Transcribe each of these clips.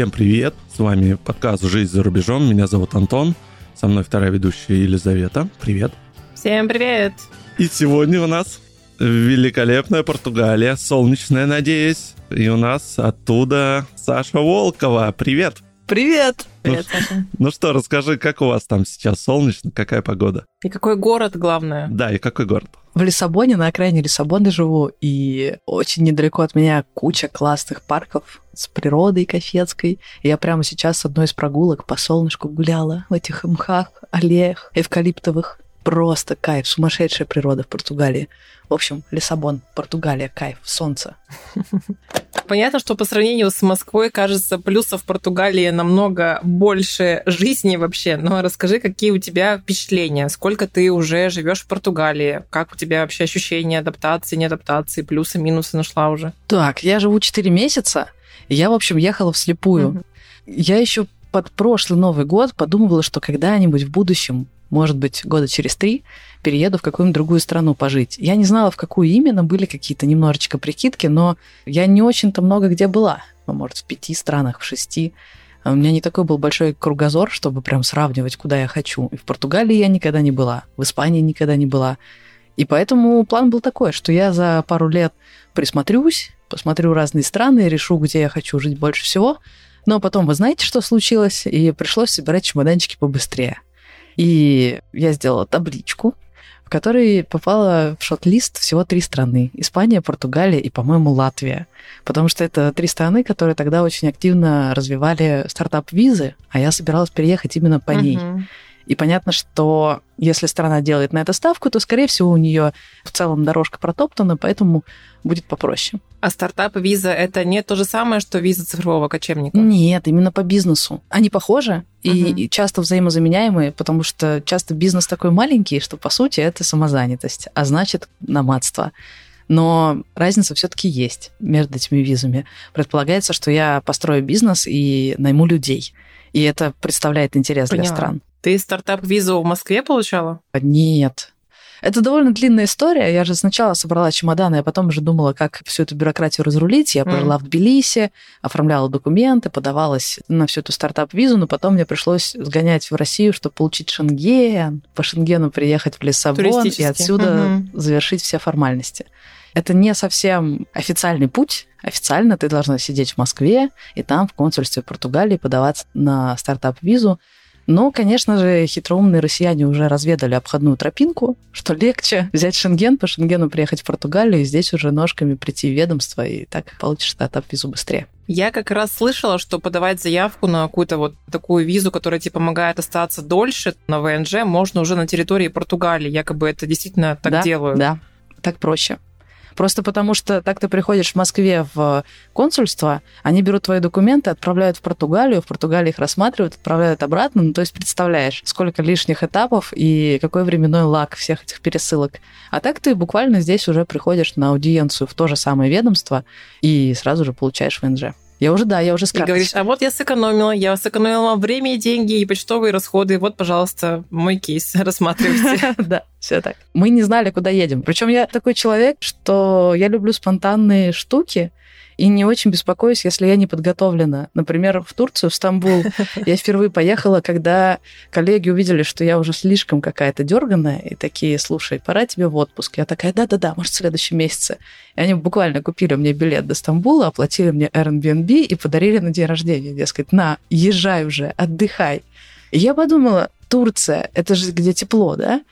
Всем привет! С вами подкаст «Жизнь за рубежом». Меня зовут Антон. Со мной вторая ведущая Елизавета. Привет! Всем привет! И сегодня у нас великолепная Португалия, солнечная, надеюсь. И у нас оттуда Саша Волкова. Привет! Привет! Привет, ну, Саша. Ну что, расскажи, как у вас там сейчас солнечно, какая погода? И какой город, главное? Да, и какой город? В Лиссабоне, на окраине Лиссабона живу, и очень недалеко от меня куча классных парков с природой кофецкой. И я прямо сейчас с одной из прогулок по солнышку гуляла в этих мхах, аллеях эвкалиптовых. Просто кайф, сумасшедшая природа в Португалии. В общем, Лиссабон, Португалия, кайф, солнце. Понятно, что по сравнению с Москвой, кажется, плюсов в Португалии намного больше жизни вообще. Но расскажи, какие у тебя впечатления? Сколько ты уже живешь в Португалии? Как у тебя вообще ощущения адаптации, неадаптации, плюсы, минусы нашла уже? Так, я живу 4 месяца. Я, в общем, ехала вслепую. Угу. Я еще под прошлый Новый год подумывала, что когда-нибудь в будущем может быть, года через три перееду в какую-нибудь другую страну пожить. Я не знала, в какую именно, были какие-то немножечко прикидки, но я не очень-то много где была. Ну, может, в пяти странах, в шести. У меня не такой был большой кругозор, чтобы прям сравнивать, куда я хочу. И в Португалии я никогда не была, в Испании никогда не была. И поэтому план был такой, что я за пару лет присмотрюсь, посмотрю разные страны, решу, где я хочу жить больше всего. Но потом, вы знаете, что случилось? И пришлось собирать чемоданчики побыстрее. И я сделала табличку, в которой попала в шот-лист всего три страны. Испания, Португалия и, по-моему, Латвия. Потому что это три страны, которые тогда очень активно развивали стартап-визы, а я собиралась переехать именно по uh-huh. И понятно, что если страна делает на это ставку, то, скорее всего, у нее в целом дорожка протоптана, поэтому будет попроще. А стартап и виза это не то же самое, что виза цифрового кочевника? Нет, именно по бизнесу. Они похожи и, uh-huh. и часто взаимозаменяемые, потому что часто бизнес такой маленький, что по сути это самозанятость, а значит номадство. Но разница все-таки есть между этими визами. Предполагается, что я построю бизнес и найму людей. И это представляет интерес Поняла. для стран. Ты стартап-визу в Москве получала? Нет. Это довольно длинная история. Я же сначала собрала чемоданы, а потом уже думала, как всю эту бюрократию разрулить. Я пожила mm. в Тбилиси, оформляла документы, подавалась на всю эту стартап-визу, но потом мне пришлось сгонять в Россию, чтобы получить шенген, по шенгену приехать в Лиссабон и отсюда mm-hmm. завершить все формальности. Это не совсем официальный путь. Официально ты должна сидеть в Москве и там в консульстве Португалии подаваться на стартап-визу. Но, конечно же, хитроумные россияне уже разведали обходную тропинку, что легче взять Шенген, по Шенгену приехать в Португалию и здесь уже ножками прийти в ведомство, и так получишь стартап-визу быстрее. Я как раз слышала, что подавать заявку на какую-то вот такую визу, которая тебе помогает остаться дольше на ВНЖ, можно уже на территории Португалии. Якобы это действительно так да, делают. Да, так проще. Просто потому что так ты приходишь в Москве в консульство, они берут твои документы, отправляют в Португалию, в Португалии их рассматривают, отправляют обратно. Ну, то есть представляешь, сколько лишних этапов и какой временной лак всех этих пересылок. А так ты буквально здесь уже приходишь на аудиенцию в то же самое ведомство и сразу же получаешь ВНЖ. Я уже, да, я уже с И говоришь, а вот я сэкономила, я сэкономила время и деньги, и почтовые расходы, вот, пожалуйста, мой кейс, рассматривайте. Да, все так. Мы не знали, куда едем. Причем я такой человек, что я люблю спонтанные штуки, и не очень беспокоюсь, если я не подготовлена. Например, в Турцию, в Стамбул я впервые поехала, когда коллеги увидели, что я уже слишком какая-то дерганная, и такие, слушай, пора тебе в отпуск. Я такая, да-да-да, может, в следующем месяце. И они буквально купили мне билет до Стамбула, оплатили мне Airbnb и подарили на день рождения. Дескать, на, езжай уже, отдыхай. И я подумала, Турция, это же где тепло, да?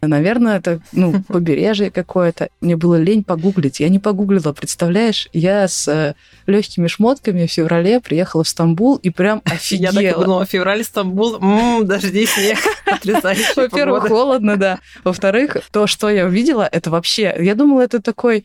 Наверное, это ну, побережье какое-то. Мне было лень погуглить. Я не погуглила, представляешь? Я с э, легкими шмотками в феврале приехала в Стамбул и прям офигела. Я так думала, февраль, Стамбул, м-м, дожди, снег, Во-первых, холодно, да. Во-вторых, то, что я увидела, это вообще... Я думала, это такой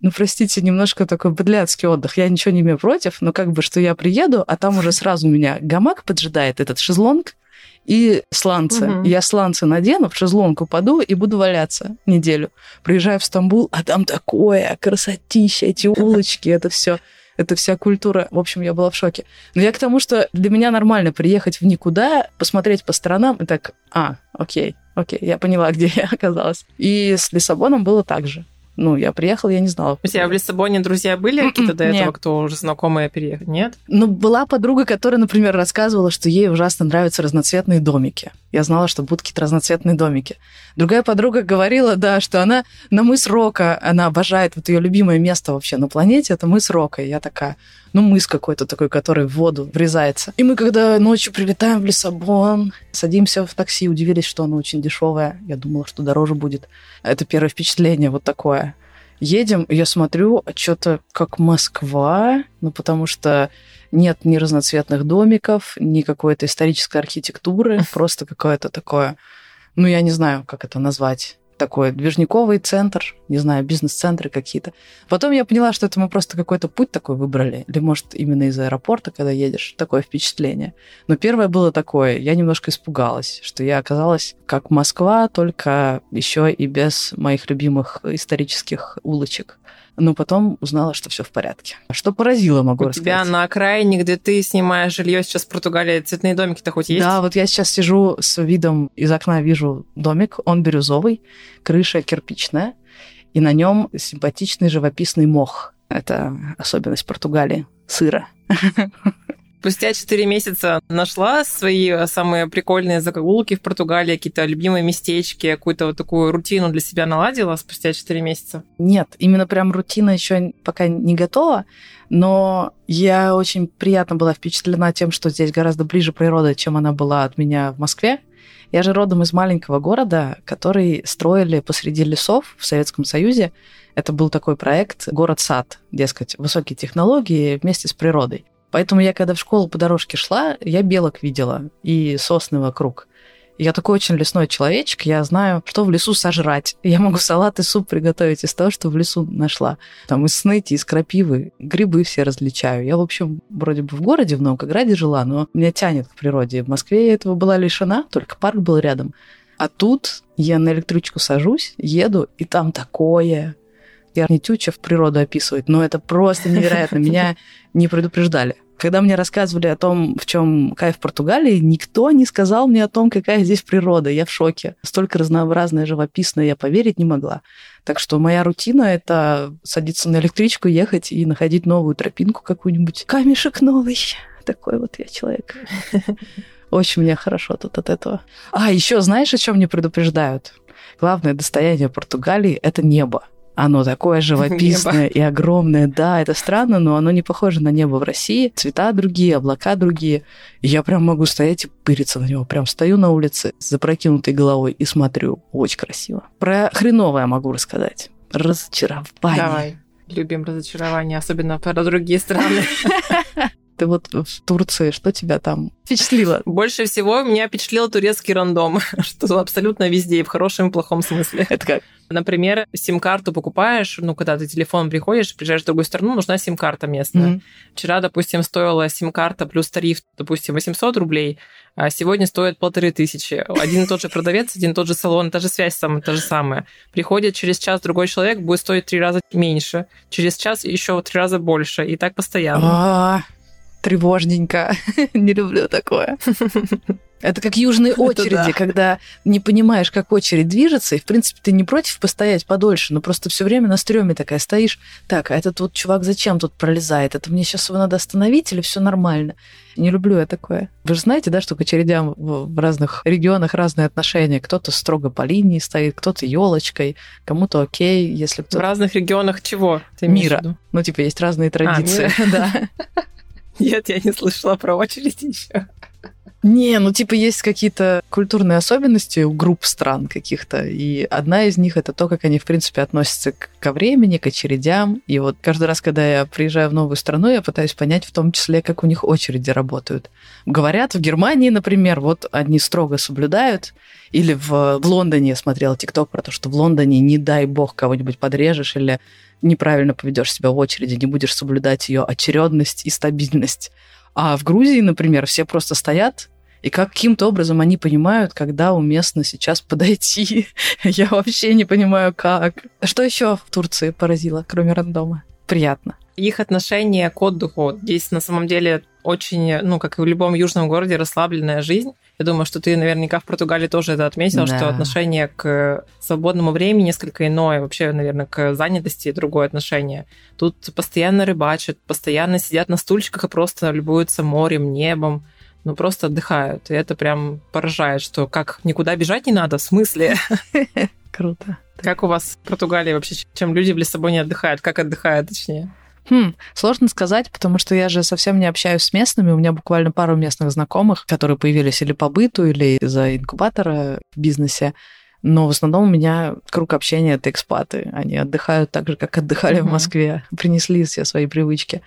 ну, простите, немножко такой быдляцкий отдых. Я ничего не имею против, но как бы, что я приеду, а там уже сразу меня гамак поджидает, этот шезлонг, и сланцы. Угу. Я сланцы надену, в шезлонг упаду и буду валяться неделю. Приезжаю в Стамбул, а там такое, красотища, эти улочки, это все это вся культура. В общем, я была в шоке. Но я к тому, что для меня нормально приехать в никуда, посмотреть по сторонам и так, а, окей, окей, я поняла, где я оказалась. И с Лиссабоном было так же. Ну, я приехала, я не знала. У тебя в Лиссабоне друзья были какие-то до этого, Нет. кто уже знакомые переехали? Нет? Ну, была подруга, которая, например, рассказывала, что ей ужасно нравятся разноцветные домики. Я знала, что будут какие-то разноцветные домики. Другая подруга говорила, да, что она на мыс Рока, она обожает, вот ее любимое место вообще на планете, это мыс Рока. И я такая, ну, мыс какой-то такой, который в воду врезается. И мы, когда ночью прилетаем в Лиссабон, садимся в такси, удивились, что оно очень дешевое. Я думала, что дороже будет. Это первое впечатление вот такое. Едем, я смотрю, а что-то как Москва, ну, потому что нет ни разноцветных домиков, ни какой-то исторической архитектуры, просто какое-то такое, ну, я не знаю, как это назвать, такой движниковый центр, не знаю, бизнес-центры какие-то. Потом я поняла, что это мы просто какой-то путь такой выбрали, или, может, именно из аэропорта, когда едешь, такое впечатление. Но первое было такое, я немножко испугалась, что я оказалась как Москва, только еще и без моих любимых исторических улочек. Но потом узнала, что все в порядке. Что поразило, могу У рассказать. тебя на окраине, где ты снимаешь жилье сейчас в Португалии, цветные домики-то хоть есть? Да, вот я сейчас сижу с видом из окна, вижу домик, он бирюзовый, крыша кирпичная, и на нем симпатичный живописный мох. Это особенность Португалии. Сыра. Спустя 4 месяца нашла свои э, самые прикольные закоулки в Португалии, какие-то любимые местечки, какую-то вот такую рутину для себя наладила спустя 4 месяца? Нет, именно прям рутина еще пока не готова, но я очень приятно была впечатлена тем, что здесь гораздо ближе природа, чем она была от меня в Москве. Я же родом из маленького города, который строили посреди лесов в Советском Союзе. Это был такой проект «Город-сад», дескать, высокие технологии вместе с природой. Поэтому я, когда в школу по дорожке шла, я белок видела и сосны вокруг. Я такой очень лесной человечек, я знаю, что в лесу сожрать. Я могу салат и суп приготовить из того, что в лесу нашла. Там из сныти, из крапивы, грибы все различаю. Я, в общем, вроде бы в городе, в Новгороде жила, но меня тянет к природе. В Москве я этого была лишена, только парк был рядом. А тут я на электричку сажусь, еду, и там такое. Я не тюча в природу описывать, но это просто невероятно. Меня не предупреждали. Когда мне рассказывали о том, в чем кайф Португалии, никто не сказал мне о том, какая здесь природа. Я в шоке. Столько разнообразная, живописная, я поверить не могла. Так что моя рутина — это садиться на электричку, ехать и находить новую тропинку какую-нибудь. Камешек новый. Такой вот я человек. Очень мне хорошо тут от этого. А, еще знаешь, о чем мне предупреждают? Главное достояние Португалии — это небо. Оно такое живописное и огромное. Да, это странно, но оно не похоже на небо в России. Цвета другие, облака другие. И я прям могу стоять и пыриться на него. Прям стою на улице с запрокинутой головой и смотрю. Очень красиво. Про хреновое могу рассказать. Разочарование. Давай. Любим разочарование, особенно про другие страны. Ты вот в Турции, что тебя там впечатлило? Больше всего меня впечатлил турецкий рандом, что абсолютно везде, и в хорошем и плохом смысле. Это как? Например, сим-карту покупаешь, ну, когда ты телефон приходишь, приезжаешь в другую страну, нужна сим-карта местная. Мгм. Вчера, допустим, стоила сим-карта плюс тариф, допустим, 800 рублей, а сегодня стоит полторы тысячи. Один и тот же продавец, один и тот же салон, та же связь самая, та же самая. Приходит через час другой человек, будет стоить три раза меньше. Через час еще три раза больше. И так постоянно. А, тревожненько. Не люблю такое. Это как южные очереди, да. когда не понимаешь, как очередь движется, и, в принципе, ты не против постоять подольше, но просто все время на стреме такая стоишь. Так, а этот вот чувак зачем тут пролезает? Это мне сейчас его надо остановить или все нормально? Не люблю я такое. Вы же знаете, да, что к очередям в в разных регионах разные отношения. Кто-то строго по линии стоит, кто-то елочкой, кому-то окей, если В кто-то... разных регионах чего? Ты Мира. в? Ну, типа, есть разные традиции. да. Нет, я не слышала про очередь еще. Не, ну типа есть какие-то культурные особенности у групп стран каких-то, и одна из них это то, как они, в принципе, относятся ко времени, к очередям. И вот каждый раз, когда я приезжаю в новую страну, я пытаюсь понять в том числе, как у них очереди работают. Говорят, в Германии, например, вот одни строго соблюдают, или в, в Лондоне я смотрела ТикТок про то, что в Лондоне, не дай бог, кого-нибудь подрежешь или неправильно поведешь себя в очереди, не будешь соблюдать ее очередность и стабильность. А в Грузии, например, все просто стоят, и каким-то образом они понимают, когда уместно сейчас подойти. Я вообще не понимаю, как. Что еще в Турции поразило, кроме рандома? Приятно. Их отношение к отдыху. Здесь на самом деле очень, ну, как и в любом южном городе, расслабленная жизнь. Я думаю, что ты наверняка в Португалии тоже это отметил, Да. что отношение к свободному времени несколько иное, вообще, наверное, к занятости другое отношение. Тут постоянно рыбачат, постоянно сидят на стульчиках и просто любуются морем, небом, ну просто отдыхают. И это прям поражает, что как никуда бежать не надо, в смысле? Круто. Как у вас в Португалии вообще, чем люди в Лиссабоне отдыхают? Как отдыхают, точнее? Хм, сложно сказать, потому что я же совсем не общаюсь с местными. У меня буквально пару местных знакомых, которые появились или по быту, или из-за инкубатора в бизнесе. Но в основном у меня круг общения это экспаты. Они отдыхают так же, как отдыхали в Мгм. Москве. Принесли все свои привычки.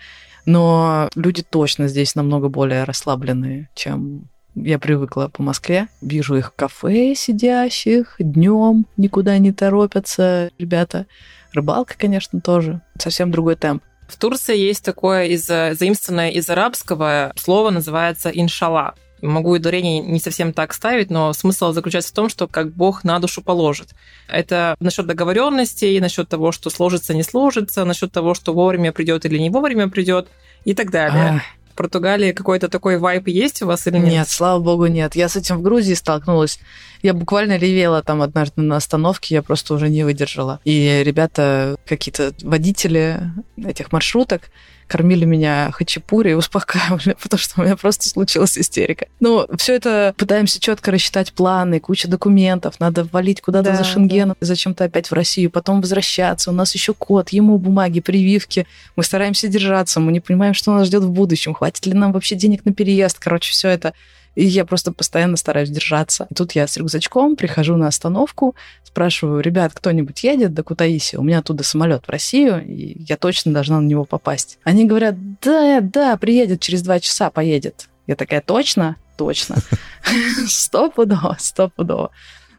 Но люди точно здесь намного более расслабленные, чем я привыкла по Москве. Вижу их в кафе сидящих, днем никуда не торопятся ребята. Рыбалка, конечно, тоже. Совсем другой темп. В Турции есть такое из, заимствованное из арабского слово, называется иншалла. Могу ударение не совсем так ставить, но смысл заключается в том, что как Бог на душу положит. Это насчет договоренностей, насчет того, что сложится, не сложится, насчет того, что вовремя придет или не вовремя придет и так далее. В Португалии какой-то такой вайп есть у вас или нет? Нет, слава богу, нет. Я с этим в Грузии столкнулась. Я буквально ревела там однажды на остановке, я просто уже не выдержала. И ребята, какие-то водители этих маршруток, кормили меня хачапури и успокаивали, потому что у меня просто случилась истерика. Ну, все это пытаемся четко рассчитать планы, куча документов, надо валить куда-то Да, за Шенгеном, зачем-то опять в Россию, потом возвращаться. У нас еще код, ему бумаги, прививки. Мы стараемся держаться, мы не понимаем, что нас ждет в будущем, хватит ли нам вообще денег на переезд. Короче, все это и я просто постоянно стараюсь держаться. И тут я с рюкзачком прихожу на остановку, спрашиваю, ребят, кто-нибудь едет до Кутаиси? У меня оттуда самолет в Россию, и я точно должна на него попасть. Они говорят, да, да, приедет через два часа, поедет. Я такая, точно? Точно. Стопудово, стопудово.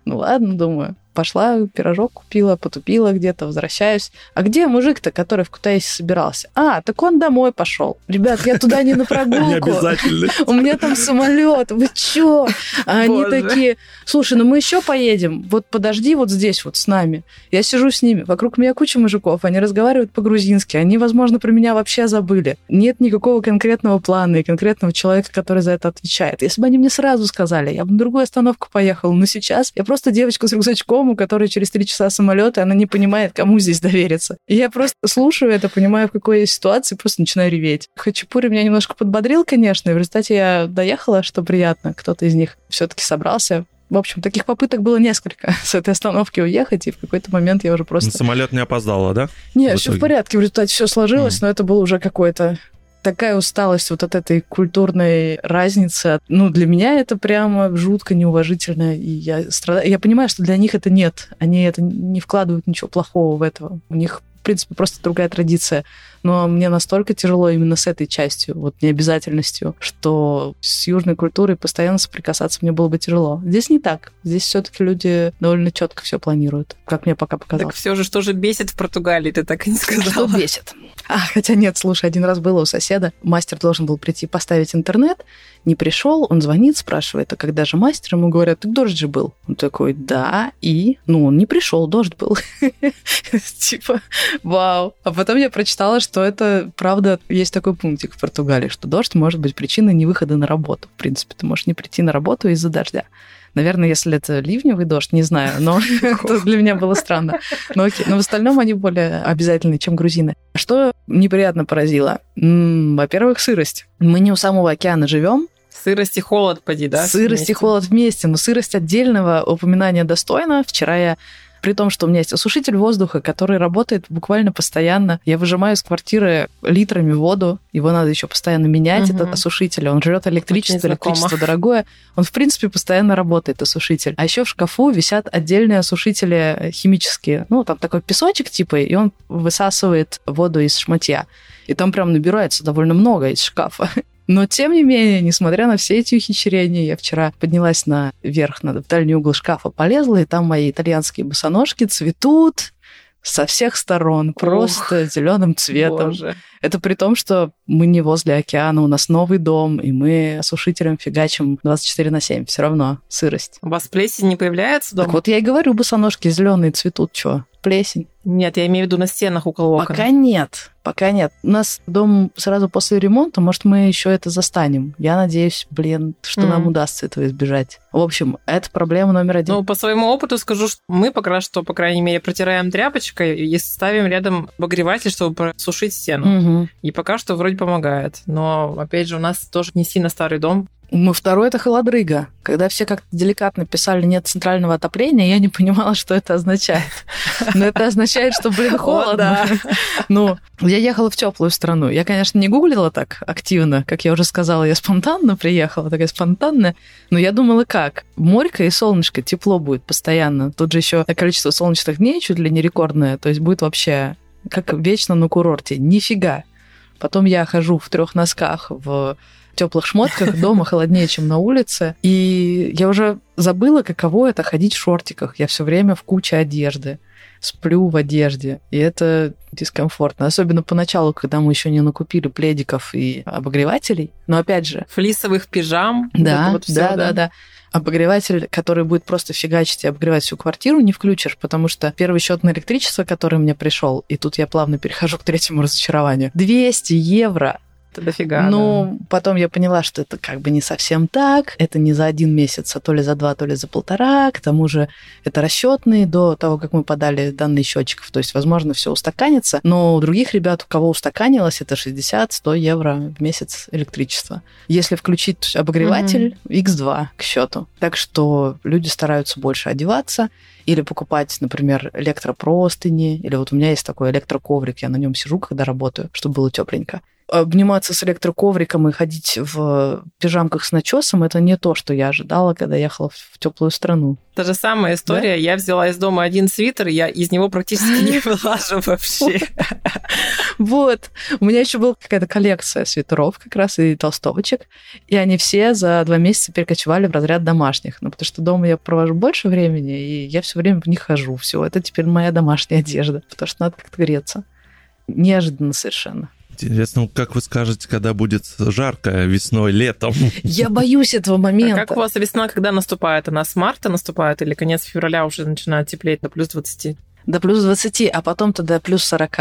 Ну ладно, думаю. Пошла, пирожок купила, потупила где-то, возвращаюсь. А где мужик-то, который в Кутаиси собирался? А, так он домой пошел. Ребят, я туда не на Не прогулку. обязательно. У меня там самолет, вы чё? А они такие, слушай, ну мы еще поедем, вот подожди вот здесь вот с нами. Я сижу с ними, вокруг меня куча мужиков, они разговаривают по-грузински, они, возможно, про меня вообще забыли. Нет никакого конкретного плана и конкретного человека, который за это отвечает. Если бы они мне сразу сказали, я бы на другую остановку поехала, но сейчас я просто девочка с рюкзачком, у которой через три часа самолет, и она не понимает, кому здесь довериться. И я просто слушаю это, понимаю, в какой я ситуации, просто начинаю реветь. Хачапури меня немножко подбодрил, конечно, и в результате я доехала, что приятно. Кто-то из них все-таки собрался. В общем, таких попыток было несколько с этой остановки уехать, и в какой-то момент я уже просто... Самолет не опоздала, да? Не, в все в порядке, в результате все сложилось, Мгм. но это было уже какое-то такая усталость вот от этой культурной разницы. Ну, для меня это прямо жутко неуважительно, и я страдаю. Я понимаю, что для них это нет. Они это не вкладывают ничего плохого в это. У них, в принципе, просто другая традиция. Но мне настолько тяжело именно с этой частью, вот необязательностью, что с южной культурой постоянно соприкасаться мне было бы тяжело. Здесь не так. Здесь все-таки люди довольно четко все планируют, как мне пока показалось. Так все же, что же бесит в Португалии, ты так и не Что сказала. бесит? А, хотя нет, слушай, один раз было у соседа. Мастер должен был прийти поставить интернет, не пришел, он звонит, спрашивает, а когда же мастер? Ему говорят, так дождь же был. Он такой, да, и? Ну, он не пришел, дождь был. Типа, вау. А потом я прочитала, что это, правда, есть такой пунктик в Португалии, что дождь может быть причиной невыхода на работу. В принципе, ты можешь не прийти на работу из-за дождя. Наверное, если это ливневый дождь, не знаю, но это для меня было странно. Но окей. Но в остальном они более обязательны, чем грузины. Что неприятно поразило? Во-первых, сырость. Мы не у самого океана живем. Сырость и холод, поди, да? Сырость и вместе? холод вместе, но сырость отдельного упоминания достойна. Вчера я при том, что у меня есть осушитель воздуха, который работает буквально постоянно. Я выжимаю из квартиры литрами воду, его надо еще постоянно менять, Мгм. этот осушитель. Он жрет электричество, электричество дорогое. Он, в принципе, постоянно работает, осушитель. А еще в шкафу висят отдельные осушители э, химические. Ну, там такой песочек типа, и он высасывает воду из шматья. И там прям набирается довольно много из шкафа. Но, тем не менее, несмотря на все эти ухищрения, я вчера поднялась наверх, на дальний угол шкафа полезла, и там мои итальянские босоножки цветут со всех сторон, просто зеленым цветом. Боже. Это при том, что мы не возле океана, у нас новый дом, и мы осушителем фигачим 24 на 7. Все равно сырость. У вас плесень не появляется дома? Так вот я и говорю, босоножки зеленые цветут, что? Плесень. Нет, я имею в виду на стенах около окон. Пока нет. Пока нет. У нас дом сразу после ремонта, может, мы еще это застанем. Я надеюсь, блин, что mm. нам удастся этого избежать. В общем, это проблема номер один. Ну, по своему опыту скажу, что мы пока что, по крайней мере, протираем тряпочкой и ставим рядом обогреватель, чтобы просушить стену. Угу. И пока что вроде помогает. Но, опять же, у нас тоже не сильно старый дом, второй это холодрыга. Когда все как-то деликатно писали нет центрального отопления, я не понимала, что это означает. Но это означает, что, блин, холодно. Ну, я ехала в теплую страну. Я, конечно, не гуглила так активно, как я уже сказала, я спонтанно приехала, такая спонтанная. Но я думала, как? Морька и солнышко, тепло будет постоянно. Тут же еще количество солнечных дней чуть ли не рекордное, то есть будет вообще как вечно на курорте. Нифига. Потом я хожу в трех носках в теплых шмотках, дома холоднее, чем на улице. И я уже забыла, каково это ходить в шортиках. Я все время в куче одежды сплю в одежде, и это дискомфортно. Особенно поначалу, когда мы еще не накупили пледиков и обогревателей. Но опять же... Флисовых пижам. Да, вот да, да, да, да. Обогреватель, который будет просто фигачить и обогревать всю квартиру, не включишь, потому что первый счет на электричество, который мне пришел, и тут я плавно перехожу к третьему разочарованию, 200 евро это дофига. Ну, да. потом я поняла, что это как бы не совсем так. Это не за один месяц, а то ли за два, то ли за полтора. К тому же это расчетные до того, как мы подали данные счетчиков. То есть, возможно, все устаканится. Но у других ребят, у кого устаканилось, это 60-100 евро в месяц электричества. Если включить обогреватель, mm-hmm. x2 к счету. Так что люди стараются больше одеваться или покупать, например, электропростыни, или вот у меня есть такой электроковрик, я на нем сижу, когда работаю, чтобы было тепленько обниматься с электроковриком и ходить в пижамках с начесом, это не то, что я ожидала, когда ехала в теплую страну. Та же самая история. Да? Я взяла из дома один свитер, я из него практически не вылажу вообще. Вот. У меня еще была какая-то коллекция свитеров как раз и толстовочек, и они все за два месяца перекочевали в разряд домашних. Ну, потому что дома я провожу больше времени, и я все время в них хожу. Все, это теперь моя домашняя одежда, потому что надо как-то греться. Неожиданно совершенно. Интересно, как вы скажете, когда будет жарко весной, летом? Я боюсь этого момента. А как у вас весна когда наступает? Она с марта наступает или конец февраля уже начинает теплеть до плюс 20? До плюс 20, а потом-то до плюс 40.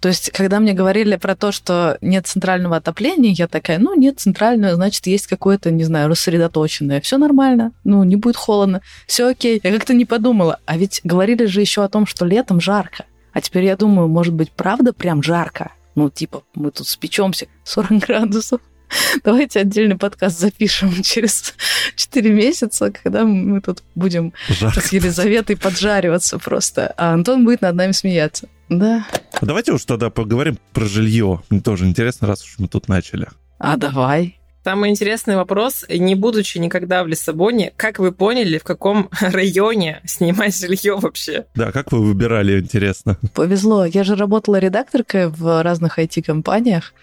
То есть, когда мне говорили про то, что нет центрального отопления, я такая, ну, нет центрального, значит, есть какое-то, не знаю, рассредоточенное. Все нормально, ну, не будет холодно, все окей. Я как-то не подумала. А ведь говорили же еще о том, что летом жарко. А теперь я думаю, может быть, правда прям жарко? Ну, типа, мы тут спечемся 40 градусов. Давайте отдельный подкаст запишем через 4 месяца, когда мы тут будем Жарко. с Елизаветой поджариваться просто, а Антон будет над нами смеяться. Да. Давайте уж тогда поговорим про жилье. Мне тоже интересно, раз уж мы тут начали. А давай. Самый интересный вопрос, не будучи никогда в Лиссабоне, как вы поняли, в каком районе снимать жилье вообще? Да, как вы выбирали, интересно? Повезло. Я же работала редакторкой в разных IT-компаниях,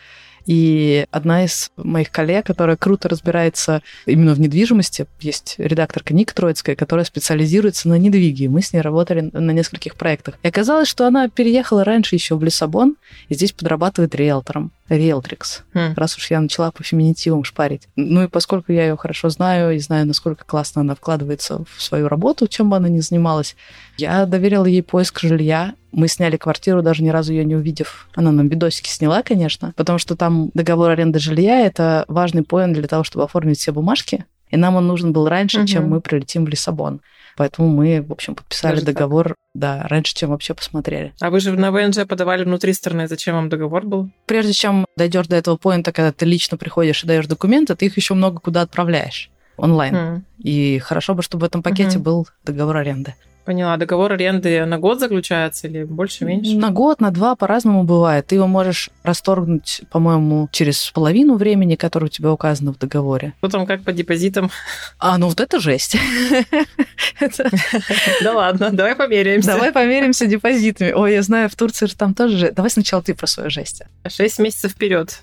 и одна из моих коллег, которая круто разбирается именно в недвижимости, есть редакторка Ника Троицкая, которая специализируется на недвиге. Мы с ней работали на нескольких проектах. И оказалось, что она переехала раньше еще в Лиссабон и здесь подрабатывает риэлтором. Риэлтрикс, хм. раз уж я начала по феминитивам шпарить. Ну и поскольку я ее хорошо знаю и знаю, насколько классно она вкладывается в свою работу, чем бы она ни занималась, я доверила ей поиск жилья. Мы сняли квартиру, даже ни разу ее не увидев. Она нам видосики сняла, конечно, потому что там договор аренды жилья — это важный поинт для того, чтобы оформить все бумажки. И нам он нужен был раньше, угу. чем мы прилетим в Лиссабон. Поэтому мы, в общем, подписали Даже договор, так? да, раньше, чем вообще посмотрели. А вы же на ВНЖ подавали внутри страны. Зачем вам договор был? Прежде чем дойдешь до этого поинта, когда ты лично приходишь и даешь документы, ты их еще много куда отправляешь онлайн. Mm. И хорошо бы, чтобы в этом пакете mm-hmm. был договор аренды. Поняла. Договор аренды на год заключается или больше, меньше? На год, на два по-разному бывает. Ты его можешь расторгнуть, по-моему, через половину времени, которое у тебя указано в договоре. Потом как по депозитам? А, ну вот это жесть. Да ладно, давай померяемся. Давай померимся депозитами. Ой, я знаю, в Турции же там тоже... Давай сначала ты про свою жесть. Шесть месяцев вперед.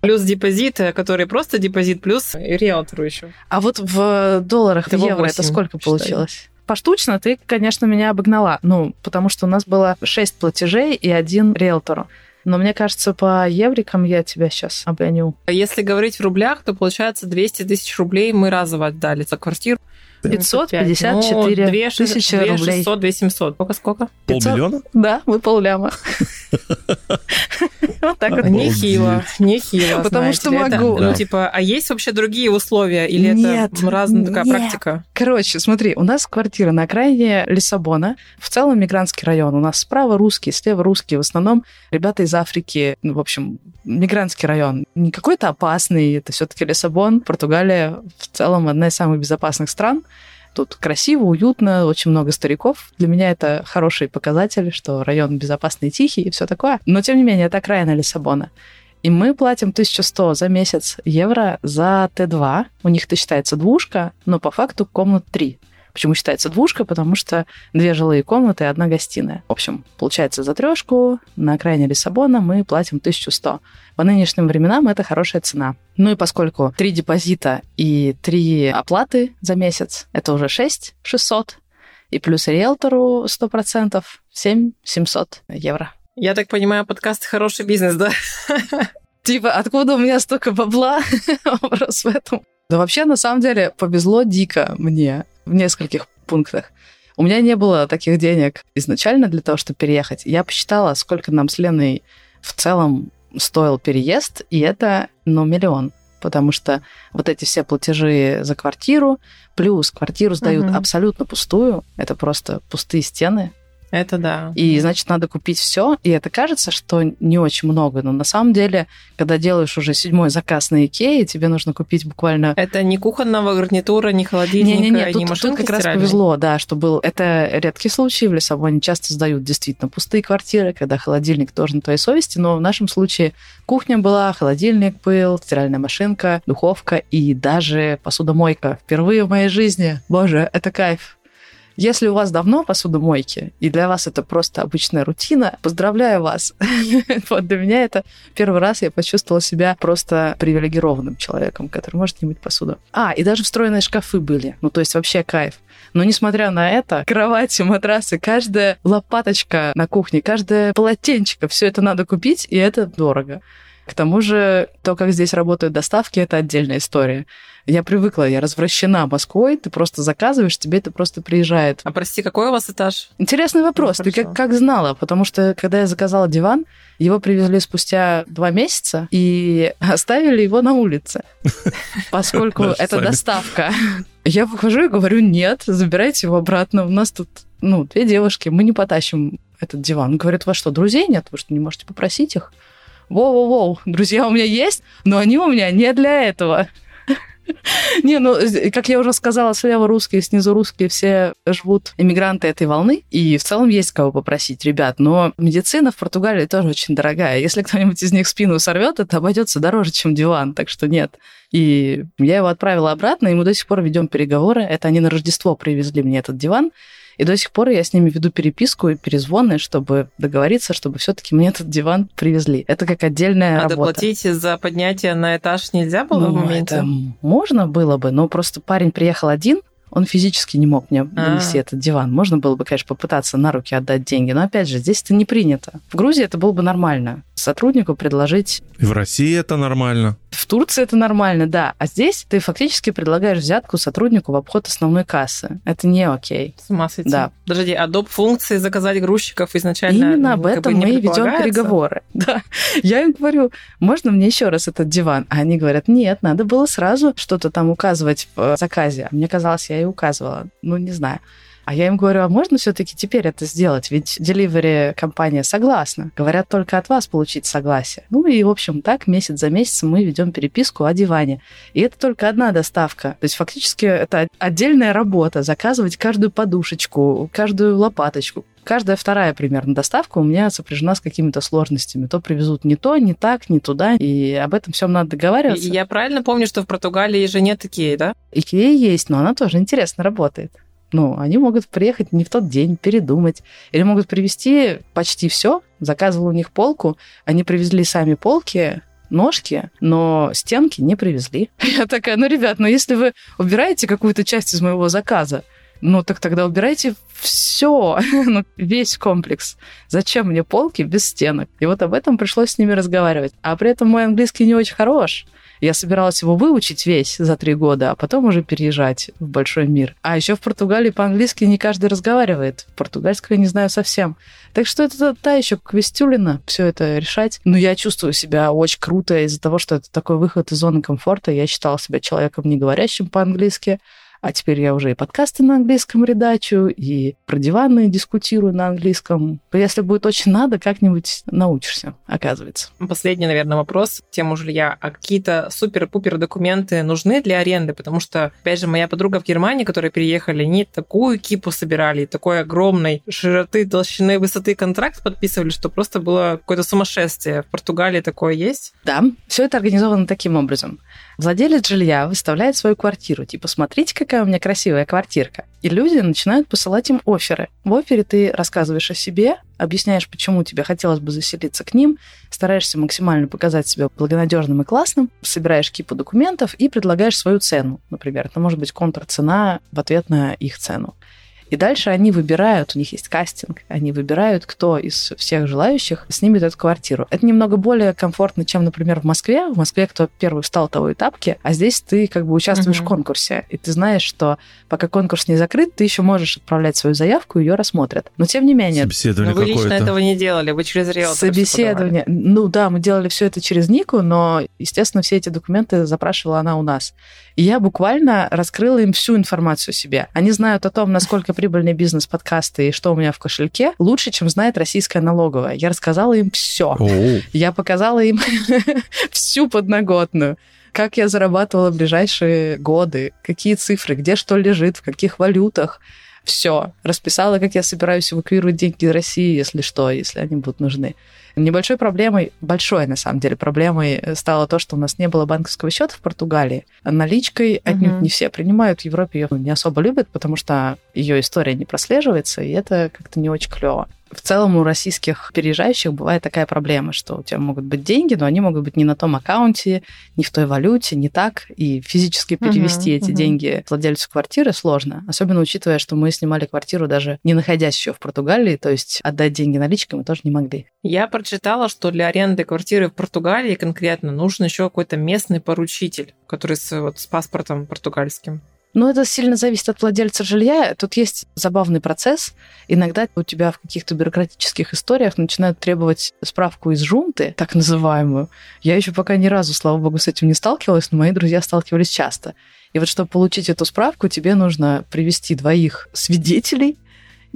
Плюс депозит, который просто депозит, плюс риэлтору еще. А вот в долларах, в евро это сколько получилось? Поштучно ты, конечно, меня обогнала. Ну, потому что у нас было шесть платежей и один риэлтору. Но мне кажется, по еврикам я тебя сейчас обгоню. Если говорить в рублях, то получается 200 тысяч рублей мы разово отдали за квартиру. 554 ну, тысячи рублей. 600, 2700. Сколько, сколько? Полмиллиона? Да, мы полляма. Вот так вот. Нехило, нехило. Потому что могу. Ну, типа, а есть вообще другие условия? Или это разная такая практика? Короче, смотри, у нас квартира на окраине Лиссабона. В целом мигрантский район. У нас справа русские, слева русские. В основном ребята из Африки. Ну, в общем, мигрантский район. Не какой-то опасный. Это все таки Лиссабон. Португалия в целом одна из самых безопасных стран. Тут красиво, уютно, очень много стариков. Для меня это хороший показатель, что район безопасный тихий и все такое. Но, тем не менее, это окраина Лиссабона. И мы платим 1100 за месяц евро за Т2. У них это считается двушка, но по факту комнат 3. Почему считается двушка? Потому что две жилые комнаты и одна гостиная. В общем, получается за трешку на окраине Лиссабона мы платим 1100. По нынешним временам это хорошая цена. Ну и поскольку три депозита и три оплаты за месяц, это уже 6 600, и плюс риэлтору 100%, 7 700 евро. Я так понимаю, подкаст хороший бизнес, да? Типа, откуда у меня столько бабла? Вопрос в этом. Да вообще, на самом деле, повезло дико мне в нескольких пунктах. У меня не было таких денег изначально для того, чтобы переехать. Я посчитала, сколько нам с Леной в целом стоил переезд, и это, ну, миллион. Потому что вот эти все платежи за квартиру, плюс квартиру сдают угу. абсолютно пустую, это просто пустые стены, это да. И, значит, надо купить все. И это кажется, что не очень много. Но на самом деле, когда делаешь уже седьмой заказ на Икее, тебе нужно купить буквально... Это не кухонного гарнитура, не холодильника, не, не, не, тут, не машинки Тут как раз повезло, да, что был... Это редкий случай. В Лиссабоне часто сдают действительно пустые квартиры, когда холодильник тоже на твоей совести. Но в нашем случае кухня была, холодильник был, стиральная машинка, духовка и даже посудомойка. Впервые в моей жизни. Боже, это кайф. Если у вас давно посудомойки, и для вас это просто обычная рутина, поздравляю вас. вот для меня это первый раз я почувствовала себя просто привилегированным человеком, который может не мыть посуду. А, и даже встроенные шкафы были. Ну, то есть вообще кайф. Но несмотря на это, кровати, матрасы, каждая лопаточка на кухне, каждое полотенчико, все это надо купить, и это дорого. К тому же, то, как здесь работают доставки, это отдельная история. Я привыкла, я развращена Москвой, ты просто заказываешь, тебе это просто приезжает. А прости, какой у вас этаж? Интересный вопрос. Ну, ты как, как знала? Потому что, когда я заказала диван, его привезли спустя два месяца и оставили его на улице, поскольку это доставка. Я выхожу и говорю, нет, забирайте его обратно. У нас тут, ну, две девушки, мы не потащим этот диван. Говорят, у вас что, друзей нет? Вы что, не можете попросить их? Воу-воу-воу, друзья у меня есть, но они у меня не для этого. Не, ну, как я уже сказала, слева русские, снизу русские, все живут иммигранты этой волны, и в целом есть кого попросить, ребят, но медицина в Португалии тоже очень дорогая. Если кто-нибудь из них спину сорвет, это обойдется дороже, чем диван, так что нет. И я его отправила обратно, и мы до сих пор ведем переговоры. Это они на Рождество привезли мне этот диван. И до сих пор я с ними веду переписку и перезвоны, чтобы договориться, чтобы все-таки мне этот диван привезли. Это как отдельная а работа. А доплатить за поднятие на этаж нельзя было ну, в моменте? Это можно было бы, но просто парень приехал один, он физически не мог мне донести а. этот диван. Можно было бы, конечно, попытаться на руки отдать деньги, но опять же, здесь это не принято. В Грузии это было бы нормально. Сотруднику предложить... И в России это нормально. В Турции это нормально, да. А здесь ты фактически предлагаешь взятку сотруднику в обход основной кассы. Это не окей. С ума сойти. Да. Подожди, а доп. функции заказать грузчиков изначально Именно об этом мы ведем переговоры. Да. Я им говорю, можно мне еще раз этот диван? А они говорят, нет, надо было сразу что-то там указывать в заказе. А мне казалось, я и указывала. Ну, не знаю. А я им говорю, а можно все-таки теперь это сделать? Ведь delivery компания согласна. Говорят, только от вас получить согласие. Ну и, в общем, так месяц за месяцем мы ведем переписку о диване. И это только одна доставка. То есть фактически это отдельная работа. Заказывать каждую подушечку, каждую лопаточку, каждая вторая примерно доставка у меня сопряжена с какими-то сложностями. То привезут не то, не так, не туда, и об этом всем надо договариваться. И я правильно помню, что в Португалии же нет Икеи, да? Икея есть, но она тоже интересно работает. Ну, они могут приехать не в тот день, передумать. Или могут привезти почти все. Заказывал у них полку, они привезли сами полки, ножки, но стенки не привезли. Я такая, ну, ребят, ну, если вы убираете какую-то часть из моего заказа, ну, так тогда убирайте все, ну, весь комплекс. Зачем мне полки без стенок? И вот об этом пришлось с ними разговаривать. А при этом мой английский не очень хорош. Я собиралась его выучить весь за три года, а потом уже переезжать в большой мир. А еще в Португалии по-английски не каждый разговаривает. Португальского я не знаю совсем. Так что это та еще квестюлина все это решать. Но я чувствую себя очень круто из-за того, что это такой выход из зоны комфорта. Я считала себя человеком, не говорящим по-английски. А теперь я уже и подкасты на английском редачу, и про диваны дискутирую на английском. Если будет очень надо, как-нибудь научишься, оказывается. Последний, наверное, вопрос тему жилья. А какие-то супер-пупер документы нужны для аренды? Потому что, опять же, моя подруга в Германии, которые переехали, они такую кипу собирали, такой огромной широты, толщины, высоты контракт подписывали, что просто было какое-то сумасшествие. В Португалии такое есть? Да, все это организовано таким образом. Владелец жилья выставляет свою квартиру. Типа, смотрите, какая у меня красивая квартирка. И люди начинают посылать им оферы. В офере ты рассказываешь о себе, объясняешь, почему тебе хотелось бы заселиться к ним, стараешься максимально показать себя благонадежным и классным, собираешь кипу документов и предлагаешь свою цену. Например, это может быть контрцена в ответ на их цену. И дальше они выбирают, у них есть кастинг, они выбирают, кто из всех желающих снимет эту квартиру. Это немного более комфортно, чем, например, в Москве. В Москве кто первый встал, того и тапки, а здесь ты как бы участвуешь uh-huh. в конкурсе, и ты знаешь, что пока конкурс не закрыт, ты еще можешь отправлять свою заявку, ее рассмотрят. Но тем не менее... Собеседование но вы лично этого не делали, вы через риэлтора Собеседование. Ну да, мы делали все это через Нику, но, естественно, все эти документы запрашивала она у нас. И я буквально раскрыла им всю информацию о себе. Они знают о том, насколько прибыльный бизнес подкасты и что у меня в кошельке, лучше, чем знает российская налоговая. Я рассказала им все. Я показала им всю подноготную как я зарабатывала в ближайшие годы, какие цифры, где что лежит, в каких валютах. Все. Расписала, как я собираюсь эвакуировать деньги из России, если что, если они будут нужны. Небольшой проблемой, большой на самом деле проблемой стало то, что у нас не было банковского счета в Португалии. Наличкой отнюдь uh-huh. не все принимают. В Европе ее не особо любят, потому что ее история не прослеживается, и это как-то не очень клево. В целом у российских переезжающих бывает такая проблема, что у тебя могут быть деньги, но они могут быть не на том аккаунте, не в той валюте, не так. И физически перевести uh-huh, эти uh-huh. деньги владельцу квартиры сложно. Особенно учитывая, что мы снимали квартиру даже не находясь еще в Португалии, то есть отдать деньги наличкой мы тоже не могли. Я прочитала, что для аренды квартиры в Португалии конкретно нужен еще какой-то местный поручитель, который с, вот, с паспортом португальским. Но это сильно зависит от владельца жилья. Тут есть забавный процесс. Иногда у тебя в каких-то бюрократических историях начинают требовать справку из жунты, так называемую. Я еще пока ни разу, слава богу, с этим не сталкивалась, но мои друзья сталкивались часто. И вот чтобы получить эту справку, тебе нужно привести двоих свидетелей,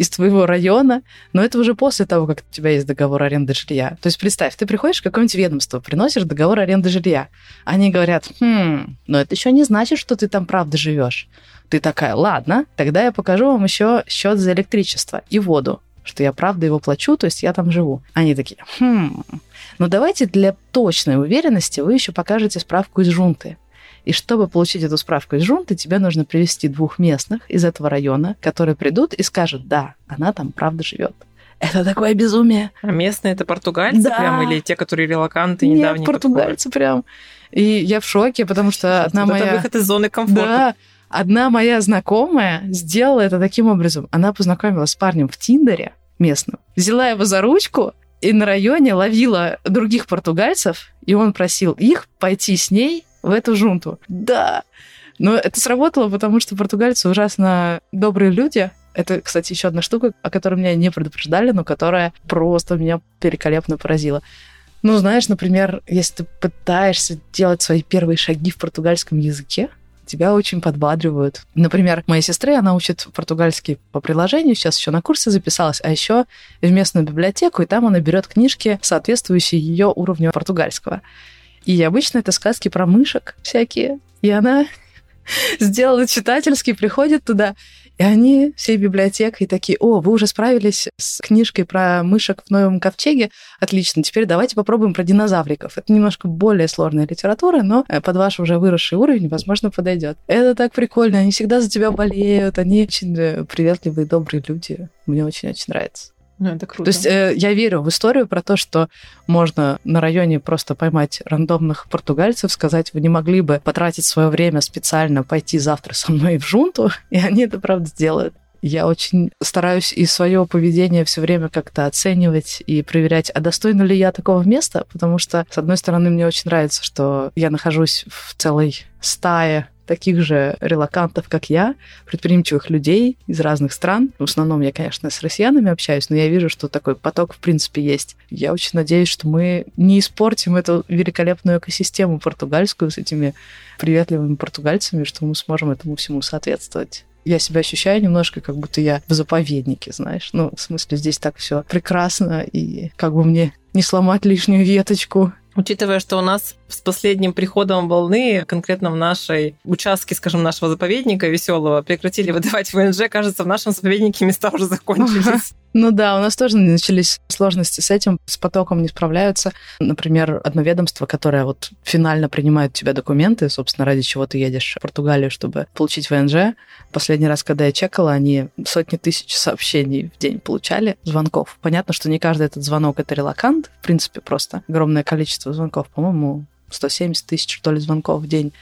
из твоего района, но это уже после того, как у тебя есть договор аренды жилья. То есть представь, ты приходишь в какое-нибудь ведомство, приносишь договор аренды жилья. Они говорят, хм, но это еще не значит, что ты там правда живешь. Ты такая, ладно, тогда я покажу вам еще счет за электричество и воду, что я правда его плачу, то есть я там живу. Они такие, хм, ну давайте для точной уверенности вы еще покажете справку из жунты. И чтобы получить эту справку из жунты, тебе нужно привести двух местных из этого района, которые придут и скажут, да, она там правда живет. Это такое безумие. А местные это португальцы да. прям или те, которые релаканты Нет, недавние? португальцы прям. И я в шоке, потому что одна вот моя... Это выход из зоны комфорта. Да, одна моя знакомая сделала это таким образом. Она познакомилась с парнем в Тиндере местным, взяла его за ручку и на районе ловила других португальцев, и он просил их пойти с ней в эту жунту. Да. Но это сработало, потому что португальцы ужасно добрые люди. Это, кстати, еще одна штука, о которой меня не предупреждали, но которая просто меня великолепно поразила. Ну, знаешь, например, если ты пытаешься делать свои первые шаги в португальском языке, тебя очень подбадривают. Например, моей сестры, она учит португальский по приложению, сейчас еще на курсы записалась, а еще в местную библиотеку, и там она берет книжки, соответствующие ее уровню португальского. И обычно это сказки про мышек всякие. И она сделала читательский, приходит туда, и они всей библиотекой такие, о, вы уже справились с книжкой про мышек в Новом Ковчеге, отлично, теперь давайте попробуем про динозавриков. Это немножко более сложная литература, но э, под ваш уже выросший уровень, возможно, подойдет. Это так прикольно, они всегда за тебя болеют, они очень э, приветливые, добрые люди. Мне очень-очень нравится. Ну, это круто. То есть э, я верю в историю про то, что можно на районе просто поймать рандомных португальцев, сказать, вы не могли бы потратить свое время специально пойти завтра со мной в жунту, и они это правда сделают. Я очень стараюсь и свое поведение все время как-то оценивать и проверять, а достойна ли я такого места, потому что, с одной стороны, мне очень нравится, что я нахожусь в целой стае таких же релакантов, как я, предприимчивых людей из разных стран. В основном я, конечно, с россиянами общаюсь, но я вижу, что такой поток, в принципе, есть. Я очень надеюсь, что мы не испортим эту великолепную экосистему португальскую с этими приветливыми португальцами, что мы сможем этому всему соответствовать я себя ощущаю немножко, как будто я в заповеднике, знаешь. Ну, в смысле, здесь так все прекрасно, и как бы мне не сломать лишнюю веточку, Учитывая, что у нас с последним приходом волны, конкретно в нашей участке, скажем, нашего заповедника веселого, прекратили выдавать ВНЖ, кажется, в нашем заповеднике места уже закончились. Ну да, у нас тоже начались сложности с этим, с потоком не справляются. Например, одно ведомство, которое вот финально принимает у тебя документы, собственно, ради чего ты едешь в Португалию, чтобы получить ВНЖ. Последний раз, когда я чекала, они сотни тысяч сообщений в день получали, звонков. Понятно, что не каждый этот звонок — это релакант, в принципе, просто огромное количество звонков, по-моему, 170 тысяч, что ли, звонков в день.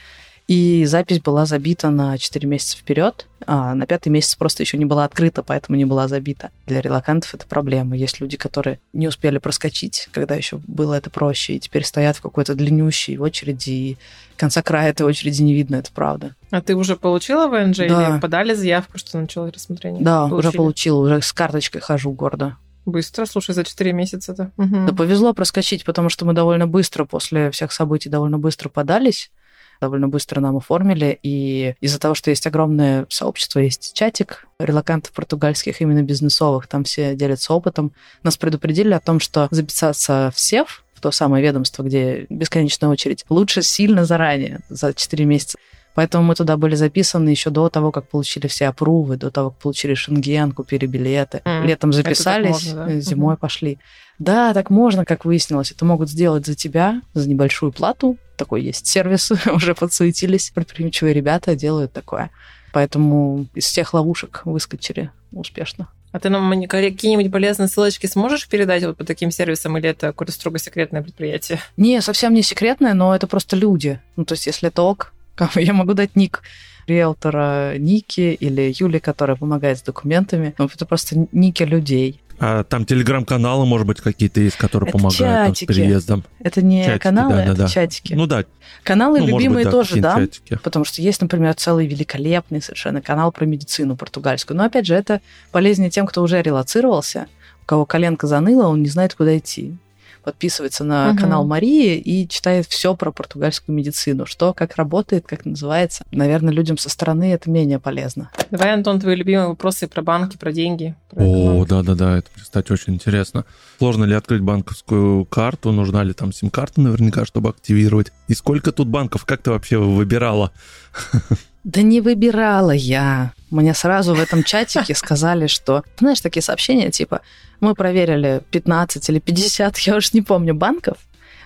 И запись была забита на 4 месяца вперед, а на пятый месяц просто еще не была открыта, поэтому не была забита. Для релакантов это проблема. Есть люди, которые не успели проскочить, когда еще было это проще, и теперь стоят в какой-то длиннющей очереди, и конца края этой очереди не видно, это правда. А ты уже получила ВНЖ да. или подали заявку, что начало рассмотрение? Да, Получили? уже получила, уже с карточкой хожу гордо. Быстро, слушай, за 4 месяца-то. Угу. Да повезло проскочить, потому что мы довольно быстро после всех событий довольно быстро подались довольно быстро нам оформили. И из-за того, что есть огромное сообщество, есть чатик релакантов португальских, именно бизнесовых, там все делятся опытом, нас предупредили о том, что записаться в СЕФ, в то самое ведомство, где бесконечная очередь, лучше сильно заранее, за 4 месяца. Поэтому мы туда были записаны еще до того, как получили все опрувы, до того, как получили шенген, купили билеты. Mm. Летом записались, можно, да? зимой mm-hmm. пошли. Да, так можно, как выяснилось. Это могут сделать за тебя, за небольшую плату. Такой есть сервис, уже подсуетились. Предприимчивые ребята делают такое. Поэтому из всех ловушек выскочили успешно. А ты нам какие-нибудь полезные ссылочки сможешь передать вот по таким сервисам, или это какое-то строго секретное предприятие? Не, совсем не секретное, но это просто люди. Ну, то есть, если это ок, я могу дать ник риэлтора Ники или Юли, которая помогает с документами. Ну, это просто ники людей. А там телеграм-каналы, может быть, какие-то есть, которые это помогают там, с переездом. Это не чатики, каналы, да, это да, чатики. Ну да. Каналы ну, любимые быть, да, тоже, да. Чатики. Потому что есть, например, целый великолепный совершенно канал про медицину португальскую. Но опять же, это полезнее тем, кто уже релацировался, у кого коленка заныла, он не знает, куда идти подписывается на угу. канал Марии и читает все про португальскую медицину, что, как работает, как называется. Наверное, людям со стороны это менее полезно. Давай, Антон, твои любимые вопросы про банки, про деньги. Про О, да-да-да, это, кстати, очень интересно. Сложно ли открыть банковскую карту? Нужна ли там сим-карта наверняка, чтобы активировать? И сколько тут банков? Как ты вообще выбирала? Да не выбирала я. Мне сразу в этом чатике сказали, что, знаешь, такие сообщения типа, мы проверили 15 или 50, я уж не помню, банков,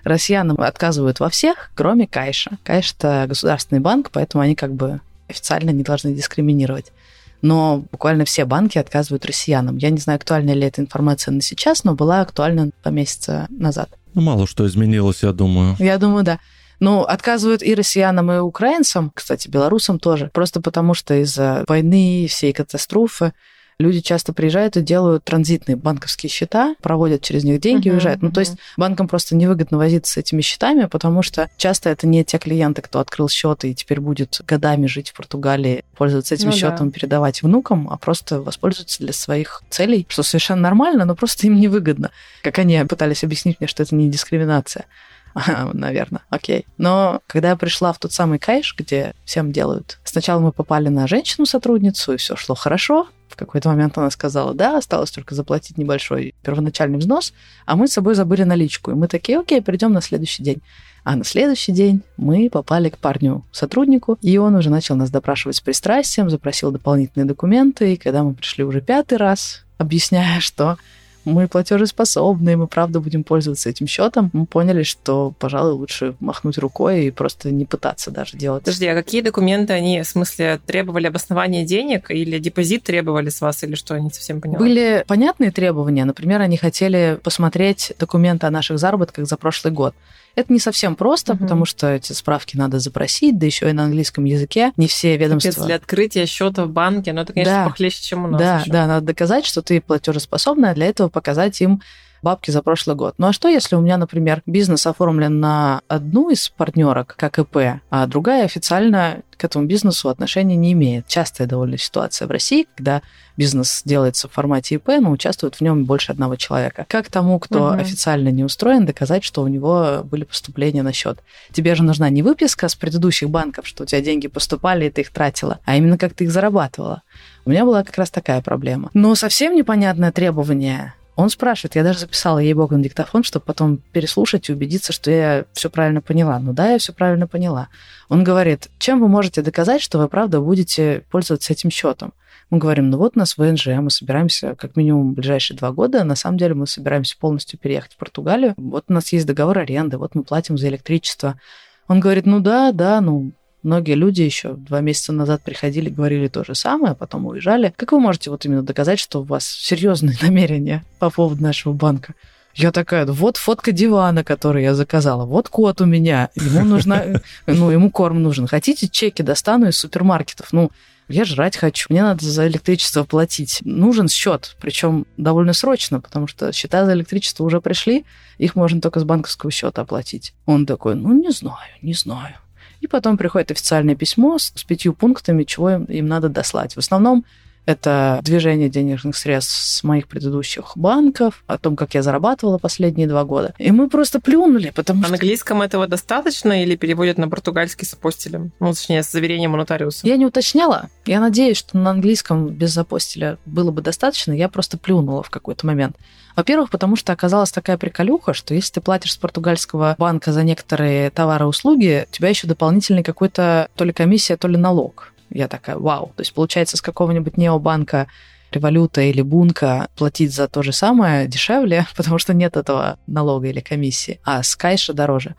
россиянам отказывают во всех, кроме Кайша. Кайш – это государственный банк, поэтому они как бы официально не должны дискриминировать. Но буквально все банки отказывают россиянам. Я не знаю, актуальна ли эта информация на сейчас, но была актуальна по месяца назад. Ну, мало что изменилось, я думаю. Я думаю, да. Ну, отказывают и россиянам, и украинцам, кстати, белорусам тоже, просто потому что из-за войны, всей катастрофы люди часто приезжают и делают транзитные банковские счета, проводят через них деньги, uh-huh, уезжают. Ну, uh-huh. то есть банкам просто невыгодно возиться с этими счетами, потому что часто это не те клиенты, кто открыл счет и теперь будет годами жить в Португалии, пользоваться этим ну, счетом, да. передавать внукам, а просто воспользоваться для своих целей, что совершенно нормально, но просто им невыгодно. Как они пытались объяснить мне, что это не дискриминация. наверное, окей. Но когда я пришла в тот самый кайш, где всем делают... Сначала мы попали на женщину-сотрудницу, и все шло хорошо. В какой-то момент она сказала, да, осталось только заплатить небольшой первоначальный взнос, а мы с собой забыли наличку. И мы такие, окей, придем на следующий день. А на следующий день мы попали к парню-сотруднику, и он уже начал нас допрашивать с пристрастием, запросил дополнительные документы, и когда мы пришли уже пятый раз, объясняя, что мы платежеспособные, мы правда будем пользоваться этим счетом, мы поняли, что, пожалуй, лучше махнуть рукой и просто не пытаться даже делать. Подожди, а какие документы они, в смысле, требовали обоснования денег или депозит требовали с вас, или что, они совсем поняла? Были понятные требования. Например, они хотели посмотреть документы о наших заработках за прошлый год. Это не совсем просто, Мгм. потому что эти справки надо запросить, да еще и на английском языке. Не все ведомства... Капец, для открытия счета в банке, ну это, конечно, Да. похлеще, чем у нас. Да, ещё. да, надо доказать, что ты платежеспособная, а для этого показать им бабки за прошлый год. Ну а что, если у меня, например, бизнес оформлен на одну из партнерок, как ИП, а другая официально к этому бизнесу отношения не имеет? Частая довольно ситуация в России, когда бизнес делается в формате ИП, но участвует в нем больше одного человека. Как тому, кто Мгм. официально не устроен, доказать, что у него были поступления на счет? Тебе же нужна не выписка с предыдущих банков, что у тебя деньги поступали, и ты их тратила, а именно как ты их зарабатывала. У меня была как раз такая проблема. Но совсем непонятное требование. Он спрашивает, я даже записала ей богу на диктофон, чтобы потом переслушать и убедиться, что я все правильно поняла. Ну да, я все правильно поняла. Он говорит, чем вы можете доказать, что вы правда будете пользоваться этим счетом? Мы говорим, ну вот у нас ВНЖ, мы собираемся как минимум в ближайшие два года, на самом деле мы собираемся полностью переехать в Португалию. Вот у нас есть договор аренды, вот мы платим за электричество. Он говорит, ну да, да, ну Многие люди еще два месяца назад приходили, говорили то же самое, а потом уезжали. Как вы можете вот именно доказать, что у вас серьезные намерения по поводу нашего банка? Я такая, вот фотка дивана, который я заказала, вот кот у меня, ему нужна, ну, ему корм нужен. Хотите, чеки достану из супермаркетов? Ну, я жрать хочу, мне надо за электричество платить. Нужен счет, причем довольно срочно, потому что счета за электричество уже пришли, их можно только с банковского счета оплатить. Он такой, ну, не знаю, не знаю. И потом приходит официальное письмо с, с пятью пунктами, чего им, им надо дослать. В основном это движение денежных средств с моих предыдущих банков, о том, как я зарабатывала последние два года. И мы просто плюнули, потому На что... английском этого достаточно или переводят на португальский с апостилем? Ну, точнее, с заверением у нотариуса. Я не уточняла. Я надеюсь, что на английском без апостиля было бы достаточно. Я просто плюнула в какой-то момент. Во-первых, потому что оказалась такая приколюха, что если ты платишь с португальского банка за некоторые товары и услуги, у тебя еще дополнительный какой-то то ли комиссия, то ли налог. Я такая, вау. То есть, получается, с какого-нибудь необанка революта или бунка платить за то же самое дешевле, потому что нет этого налога или комиссии, а с кайша дороже.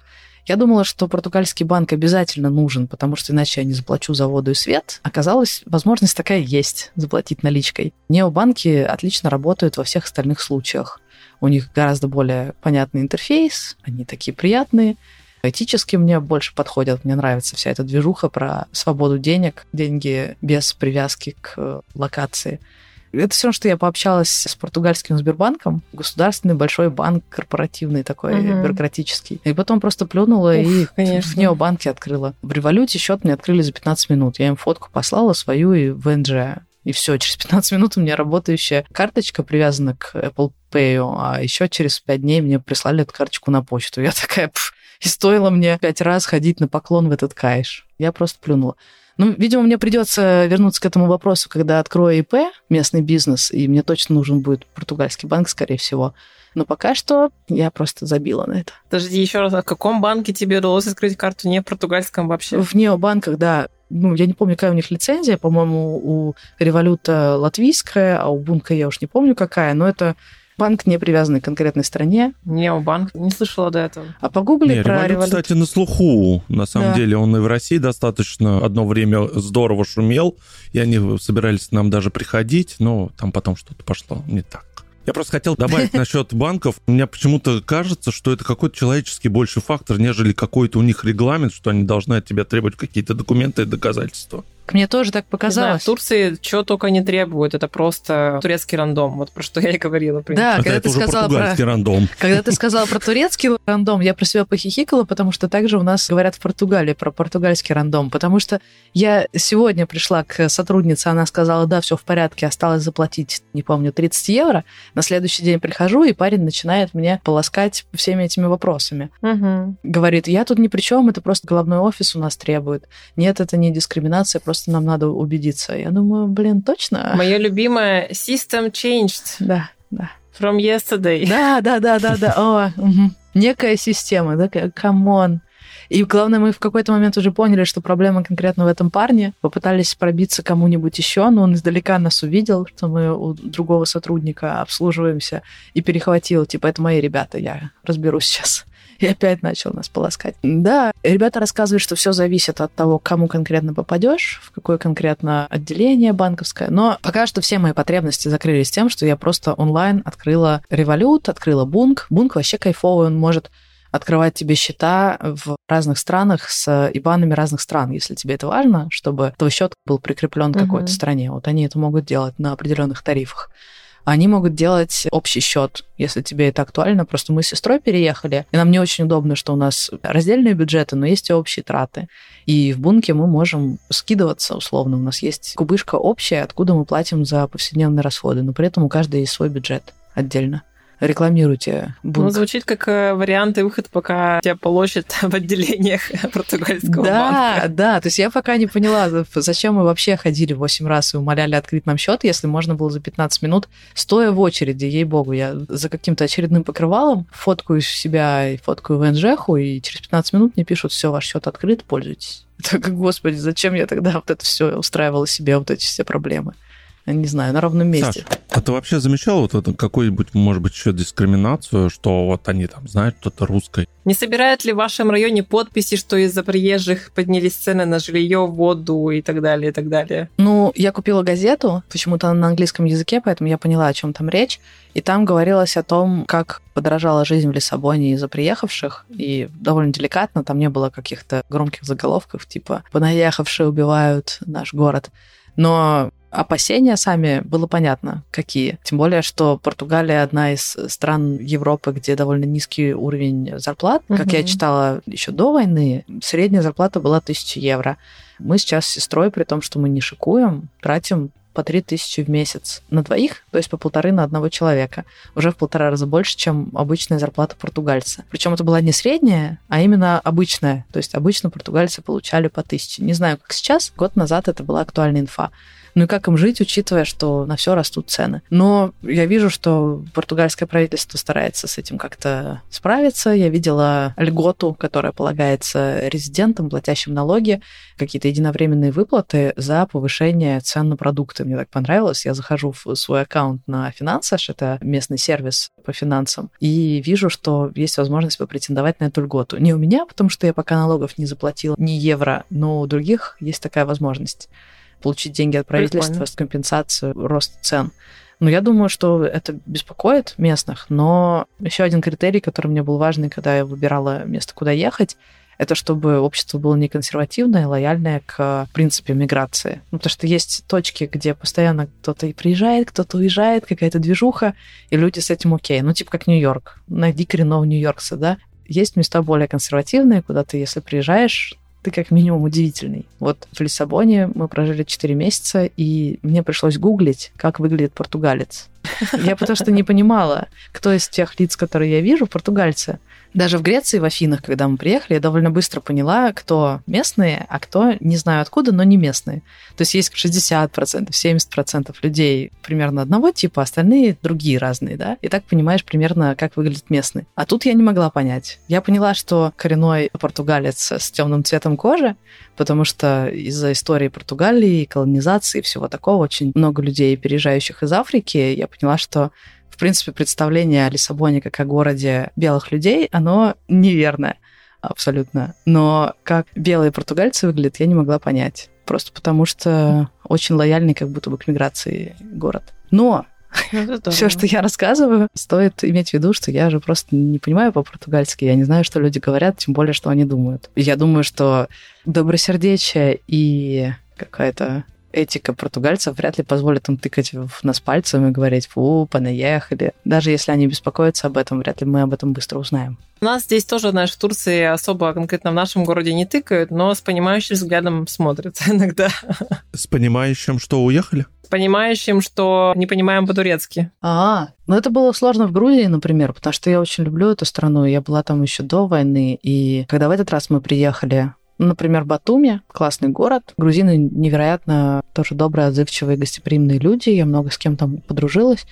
Я думала, что португальский банк обязательно нужен, потому что иначе я не заплачу за воду и свет. Оказалось, возможность такая есть, заплатить наличкой. Необанки отлично работают во всех остальных случаях. У них гораздо более понятный интерфейс, они такие приятные. Этически мне больше подходят. Мне нравится вся эта движуха про свободу денег, деньги без привязки к локации. Это все, что я пообщалась с португальским Сбербанком, государственный большой банк, корпоративный такой, Мгм. бюрократический. И потом просто плюнула Ух, и конечно. в необанке открыла. В революте счет мне открыли за 15 минут. Я им фотку послала свою и ВНЖ. И все, через 15 минут у меня работающая карточка привязана к Apple Pay, а еще через 5 дней мне прислали эту карточку на почту. Я такая, «Пф». И стоило мне пять раз ходить на поклон в этот кайш. Я просто плюнула. Ну, видимо, мне придется вернуться к этому вопросу, когда открою ИП, местный бизнес, и мне точно нужен будет португальский банк, скорее всего. Но пока что я просто забила на это. Подожди, еще раз, а в каком банке тебе удалось открыть карту не в португальском вообще? В необанках, да, ну, я не помню, какая у них лицензия, по-моему, у Революта латвийская, а у Бунка я уж не помню какая, но это банк, не привязанный к конкретной стране. Необанк, не слышала до этого. А погугли Не, про Револют, Револют. кстати, на слуху. На самом Да. деле он и в России достаточно одно время здорово шумел, и они собирались к нам даже приходить, но там потом что-то пошло не так. Я просто хотел добавить насчет банков. Мне почему-то кажется, что это какой-то человеческий больше фактор, нежели какой-то у них регламент, что они должны от тебя требовать какие-то документы и доказательства. Мне тоже так Не знаю, показалось. в Турции что только не требуют, это просто турецкий рандом, вот про что я и говорила. Да, Хотя когда это ты уже сказала про... рандом. Когда ты сказала про турецкий рандом, я про себя похихикала, потому что также у нас говорят в Португалии про португальский рандом. Потому что я сегодня пришла к сотруднице, она сказала, да, все в порядке, осталось заплатить, не помню, 30 евро. На следующий день прихожу, и парень начинает меня полоскать всеми этими вопросами. Мгм. Говорит, я тут ни при чем, это просто головной офис у нас требует. Нет, это не дискриминация, просто нам надо убедиться. Я думаю, блин, точно? Мое любимое system changed Да, да. from yesterday. Да, да, да, да, да. О, мгм. Некая система, да, come on. И главное, мы в какой-то момент уже поняли, что проблема конкретно в этом парне. Попытались пробиться кому-нибудь еще, но он издалека нас увидел, что мы у другого сотрудника обслуживаемся, и перехватил, типа, это мои ребята, я разберусь сейчас. И опять начал нас полоскать. Да, ребята рассказывают, что все зависит от того, кому конкретно попадешь, в какое конкретно отделение банковское. Но пока что все мои потребности закрылись тем, что я просто онлайн открыла Revolut, открыла bunq. Bunq вообще кайфовый, он может открывать тебе счета в разных странах с ибанами разных стран, если тебе это важно, чтобы твой счет был прикреплен к какой-то стране. Вот они это могут делать на определенных тарифах. Они могут делать общий счет, если тебе это актуально. Просто мы с сестрой переехали, и нам не очень удобно, что у нас раздельные бюджеты, но есть и общие траты. И в бунке мы можем скидываться условно. У нас есть кубышка общая, откуда мы платим за повседневные расходы, но при этом у каждой есть свой бюджет отдельно рекламируйте бунк. Ну, звучит как э, вариант и выход, пока тебя полощет в отделениях португальского да, банка. Да, да. То есть я пока не поняла, зачем мы вообще ходили 8 раз и умоляли открыть нам счет, если можно было за 15 минут, стоя в очереди, ей-богу, я за каким-то очередным покрывалом фоткаю себя и фоткаю в НЖХу, и через 15 минут мне пишут, все, ваш счет открыт, пользуйтесь. Так, господи, зачем я тогда вот это все устраивала себе, вот эти все проблемы? Не знаю, на ровном месте. Саш, а ты вообще замечал вот это какую-нибудь, может быть, еще дискриминацию, что вот они там знают что-то русское? Не собирают ли в вашем районе подписи, что из-за приезжих поднялись цены на жилье, воду и так далее, и так далее? Ну, я купила газету, почему-то на английском языке, поэтому я поняла, о чем там речь. И там говорилось о том, как подорожала жизнь в Лиссабоне из-за приехавших, и довольно деликатно, там не было каких-то громких заголовков, типа «Понаехавшие убивают наш город». Но опасения сами было понятно, какие. Тем более, что Португалия одна из стран Европы, где довольно низкий уровень зарплат. Угу. Как я читала еще до войны, средняя зарплата была 1000 евро. Мы сейчас с сестрой, при том, что мы не шикуем, тратим по 3 тысячи в месяц на двоих, то есть по полторы на одного человека. Уже в полтора раза больше, чем обычная зарплата португальца. Причем это была не средняя, а именно обычная. То есть обычно португальцы получали по тысяче. Не знаю, как сейчас. Год назад это была актуальная инфа. Ну и как им жить, учитывая, что на все растут цены. Но я вижу, что португальское правительство старается с этим как-то справиться. Я видела льготу, которая полагается резидентам, платящим налоги, какие-то единовременные выплаты за повышение цен на продукты. Мне так понравилось. Я захожу в свой аккаунт на Финансаш, это местный сервис по финансам, и вижу, что есть возможность попретендовать на эту льготу. Не у меня, потому что я пока налогов не заплатила ни евро, но у других есть такая возможность получить деньги от правительства Прикольно. с компенсацию роста цен. Но я думаю, что это беспокоит местных. Но еще один критерий, который мне был важный, когда я выбирала место, куда ехать, это чтобы общество было не консервативное, лояльное к принципе миграции. Ну, потому что есть точки, где постоянно кто-то приезжает, кто-то уезжает, какая-то движуха, и люди с этим окей. Ну, типа как Нью-Йорк. Найди коренного нью-йоркса, да? Есть места более консервативные, куда ты, если приезжаешь, ты как минимум удивительный. Вот в Лиссабоне мы прожили 4 месяца, и мне пришлось гуглить, как выглядит португалец. Я потому что не понимала, кто из тех лиц, которые я вижу, португальцы. Даже в Греции, в Афинах, когда мы приехали, я довольно быстро поняла, кто местные, а кто не знаю откуда, но не местные. То есть есть 60%, 70% людей примерно одного типа, остальные другие разные, да? И так понимаешь примерно, как выглядит местный. А тут я не могла понять. Я поняла, что коренной португалец с темным цветом кожи, потому что из-за истории Португалии, колонизации и всего такого очень много людей, переезжающих из Африки, я поняла, что в принципе, представление о Лиссабоне как о городе белых людей, оно неверное абсолютно. Но как белые португальцы выглядят, я не могла понять. Просто потому что очень лояльный как будто бы к миграции город. Но все, что я рассказываю, стоит иметь в виду, что я же просто не понимаю по-португальски, я не знаю, что люди говорят, тем более, что они думают. Я думаю, что добросердечие и какая-то этика португальцев вряд ли позволит им тыкать в нас пальцем и говорить «фу, понаехали». Даже если они беспокоятся об этом, вряд ли мы об этом быстро узнаем. У нас здесь тоже, знаешь, в Турции особо конкретно в нашем городе не тыкают, но с понимающим взглядом смотрят иногда. С понимающим, что уехали? понимающим, что не понимаем по-турецки. А, ну это было сложно в Грузии, например, потому что я очень люблю эту страну. Я была там еще до войны, и когда в этот раз мы приехали, Например, Батуми, классный город. Грузины невероятно тоже добрые, отзывчивые, гостеприимные люди. Я много с кем там подружилась.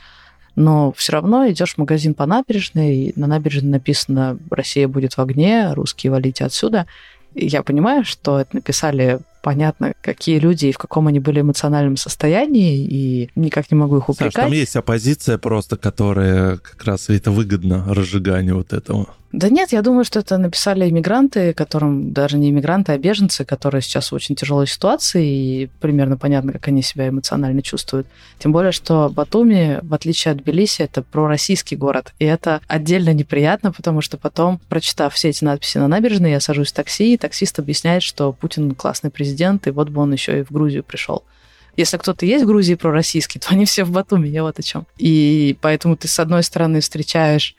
Но все равно идешь в магазин по набережной, и на набережной написано «Россия будет в огне, русские валите отсюда». И я понимаю, что это написали понятно, какие люди и в каком они были эмоциональном состоянии, и никак не могу их упрекать. Саш, там есть оппозиция просто, которая как раз это выгодно разжиганию вот этого. Да нет, я думаю, что это написали иммигранты, которым даже не иммигранты, а беженцы, которые сейчас в очень тяжелой ситуации, и примерно понятно, как они себя эмоционально чувствуют. Тем более, что Батуми, в отличие от Тбилиси, это пророссийский город. И это отдельно неприятно, потому что потом, прочитав все эти надписи на набережной, я сажусь в такси, и таксист объясняет, что Путин классный президент, и вот бы он еще и в Грузию пришел. Если кто-то есть в Грузии пророссийский, то они все в Батуми, я вот о чем. И поэтому ты, с одной стороны, встречаешь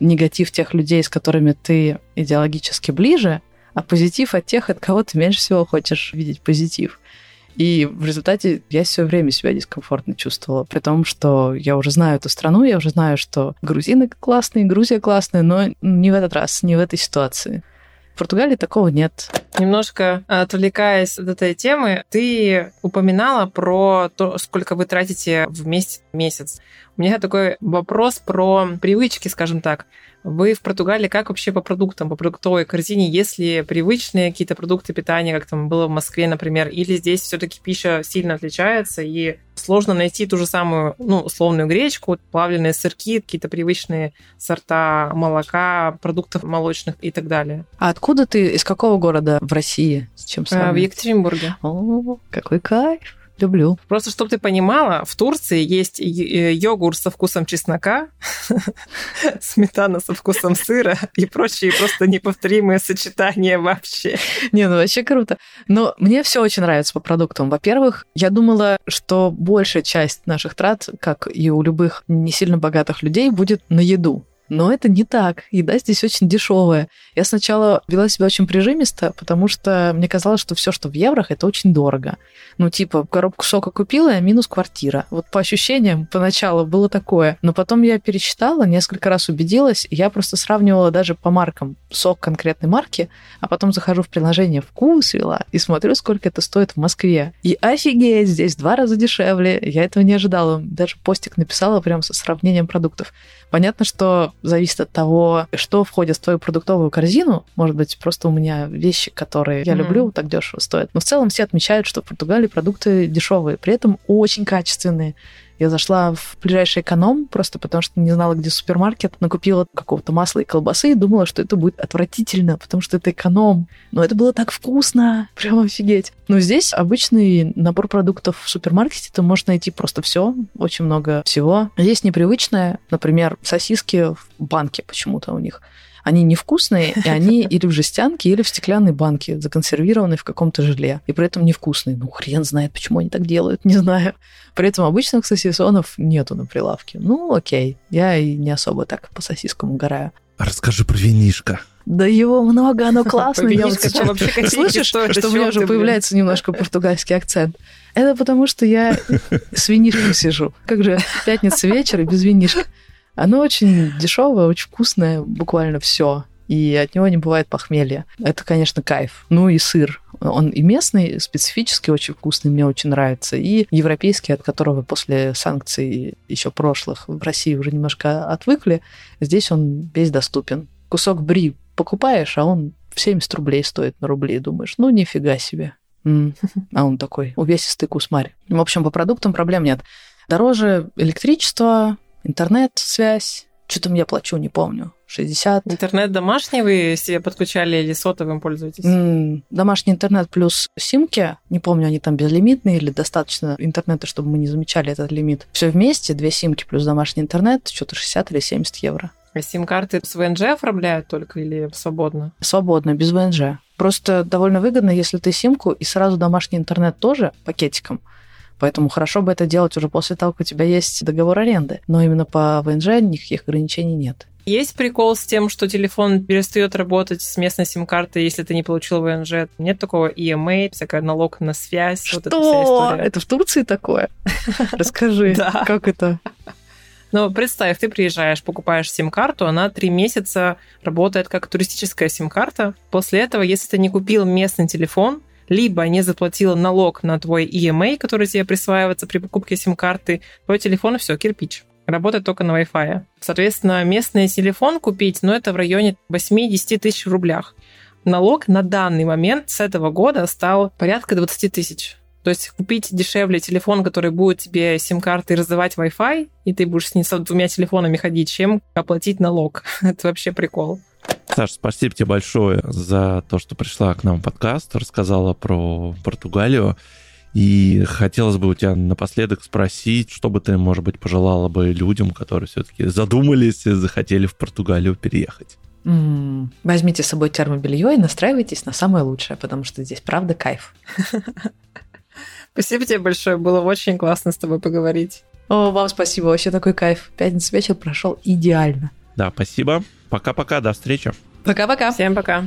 негатив тех людей, с которыми ты идеологически ближе, а позитив от тех, от кого ты меньше всего хочешь видеть позитив. И в результате я все время себя дискомфортно чувствовала, при том, что я уже знаю эту страну, я уже знаю, что грузины классные, Грузия классная, но не в этот раз, не в этой ситуации. В Португалии такого нет. Немножко отвлекаясь от этой темы, ты упоминала про то, сколько вы тратите в месяц. месяц. У меня такой вопрос про привычки, скажем так. Вы в Португалии как вообще по продуктам, по продуктовой корзине? Есть ли привычные какие-то продукты питания, как там было в Москве, например, или здесь все-таки пища сильно отличается и сложно найти ту же самую, ну, условную гречку, плавленые сырки, какие-то привычные сорта молока, продуктов молочных и так далее. А откуда ты, из какого города в России? С чем сравнивать? В Екатеринбурге. О, какой кайф! Люблю. Просто, чтобы ты понимала, в Турции есть йогурт со вкусом чеснока, сметана со вкусом сыра и прочие просто неповторимые сочетания вообще. Не, ну вообще круто. Но мне все очень нравится по продуктам. Во-первых, я думала, что большая часть наших трат, как и у любых не сильно богатых людей, будет на еду. Но это не так. Еда здесь очень дешевая. Я сначала вела себя очень прижимисто, потому что мне казалось, что все, что в еврох, это очень дорого. Ну, типа, коробку сока купила, а минус квартира. Вот по ощущениям поначалу было такое. Но потом я пересчитала, несколько раз убедилась, я просто сравнивала даже по маркам сок конкретной марки, а потом захожу в приложение «Вкус» вела и смотрю, сколько это стоит в Москве. И офигеть, здесь два раза дешевле. Я этого не ожидала. Даже постик написала прям со сравнением продуктов. Понятно, что зависит от того, что входит в твою продуктовую корзину. Может быть, просто у меня вещи, которые я mm-hmm. люблю, так дешево стоят. Но в целом все отмечают, что в Португалии продукты дешевые, при этом очень качественные. Я зашла в ближайший эконом, просто потому что не знала, где супермаркет, накупила какого-то масла и колбасы и думала, что это будет отвратительно, потому что это эконом. Но это было так вкусно, прям офигеть. Но здесь обычный набор продуктов в супермаркете ты можешь найти просто все, очень много всего. Есть непривычное, например, сосиски в банке почему-то у них они невкусные, и они или в жестянке, или в стеклянной банке, законсервированные в каком-то желе. И при этом невкусные. Ну, хрен знает, почему они так делают, не знаю. При этом обычных сосисонов нету на прилавке. Ну, окей. Я и не особо так по сосискам угораю. Расскажи про винишко. Да его много, оно классное. Я вот сейчас... Слышишь, что, что у меня уже появляется немножко португальский акцент? Это потому, что я с винишком сижу. Как же пятница вечер и без винишка. Оно очень дешевое, очень вкусное, буквально все. И от него не бывает похмелья. Это, конечно, кайф. Ну и сыр. Он и местный, специфический, очень вкусный, мне очень нравится. И европейский, от которого после санкций еще прошлых в России уже немножко отвыкли, здесь он весь доступен. Кусок бри покупаешь, а он 70 рублей стоит на рубли. Думаешь, ну нифига себе. А он такой увесистый кусмарь. В общем, по продуктам проблем нет. Дороже электричество, интернет-связь. Что там я плачу, не помню. 60. Интернет домашний вы себе подключали или сотовым пользуетесь? Mm, домашний интернет плюс симки. Не помню, они там безлимитные или достаточно интернета, чтобы мы не замечали этот лимит. Все вместе, две симки плюс домашний интернет, что-то 60 или 70 евро. А сим-карты с ВНЖ оформляют только или свободно? Свободно, без ВНЖ. Просто довольно выгодно, если ты симку и сразу домашний интернет тоже пакетиком – Поэтому хорошо бы это делать уже после того, как у тебя есть договор аренды. Но именно по ВНЖ никаких ограничений нет. Есть прикол с тем, что телефон перестает работать с местной сим-карты, если ты не получил ВНЖ? Нет такого EMA, всякая налог на связь? Что? Вот эта это в Турции такое? Расскажи, как это? Но представь, ты приезжаешь, покупаешь сим-карту, она три месяца работает как туристическая сим-карта. После этого, если ты не купил местный телефон, либо не заплатила налог на твой EMA, который тебе присваивается при покупке сим-карты, твой телефон все, кирпич. Работает только на Wi-Fi. Соответственно, местный телефон купить, ну, это в районе 8-10 тысяч в рублях. Налог на данный момент с этого года стал порядка 20 тысяч. То есть купить дешевле телефон, который будет тебе сим-карты раздавать Wi-Fi, и ты будешь с, ним, с двумя телефонами ходить, чем оплатить налог. это вообще прикол. Саша, спасибо тебе большое за то, что пришла к нам в подкаст, рассказала про Португалию. И хотелось бы у тебя напоследок спросить, что бы ты, может быть, пожелала бы людям, которые все-таки задумались и захотели в Португалию переехать? М, Возьмите с собой термобелье и настраивайтесь на самое лучшее, потому что здесь правда кайф. Спасибо тебе большое, было очень классно с тобой поговорить. О, вам спасибо, вообще такой кайф. Пятница вечер прошел идеально. Да, спасибо. Пока-пока, до встречи. Пока-пока. Всем пока.